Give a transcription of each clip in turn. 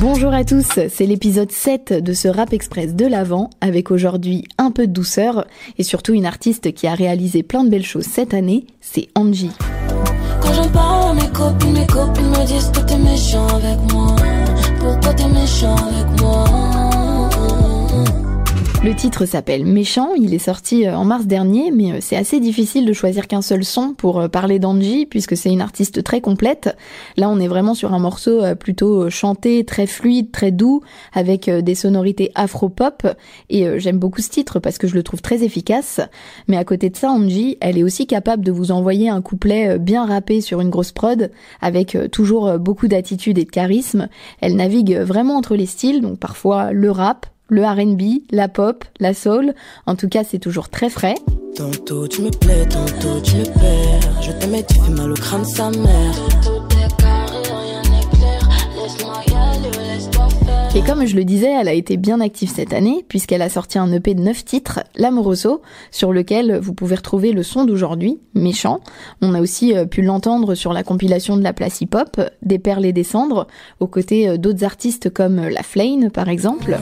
Bonjour à tous, c'est l'épisode 7 de ce Rap Express de l'Avent, avec aujourd'hui un peu de douceur et surtout une artiste qui a réalisé plein de belles choses cette année, c'est Angie le titre s'appelle Méchant, il est sorti euh, en mars dernier, mais euh, c'est assez difficile de choisir qu'un seul son pour euh, parler d'Angie, puisque c'est une artiste très complète. Là, on est vraiment sur un morceau plutôt chanté, très fluide, très doux, avec des sonorités afro-pop, et j'aime beaucoup ce titre parce que je le trouve très efficace. Mais à côté de ça, Angie, elle est aussi capable de vous envoyer un couplet bien rappé sur une grosse prod, avec toujours beaucoup d'attitude et de charisme. Elle navigue vraiment entre les styles, donc parfois le rap, le RB, la pop, la soul. En tout cas, c'est toujours très frais. Tantôt tu me plais, tantôt tu me perds. Je t'aimais, tu fais mal au crâne sa mère. Et comme je le disais, elle a été bien active cette année, puisqu'elle a sorti un EP de 9 titres, L'Amoroso, sur lequel vous pouvez retrouver le son d'aujourd'hui, Méchant. On a aussi euh, pu l'entendre sur la compilation de la place hip-hop, Des perles et des cendres, aux côtés euh, d'autres artistes comme La Flane, par exemple.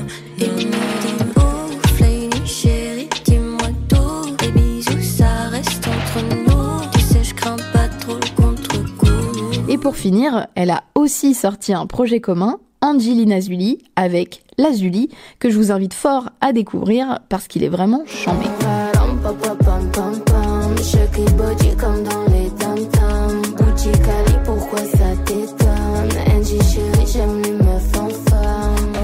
Et pour finir, elle a aussi sorti un projet commun, Angelina Zuli avec Lazuli que je vous invite fort à découvrir parce qu'il est vraiment chambé.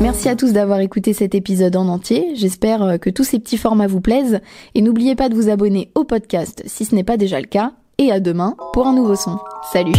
Merci à tous d'avoir écouté cet épisode en entier. J'espère euh, que tous ces petits formats vous plaisent. Et n'oubliez pas de vous abonner au podcast si ce n'est pas déjà le cas. Et à demain pour un nouveau son. Salut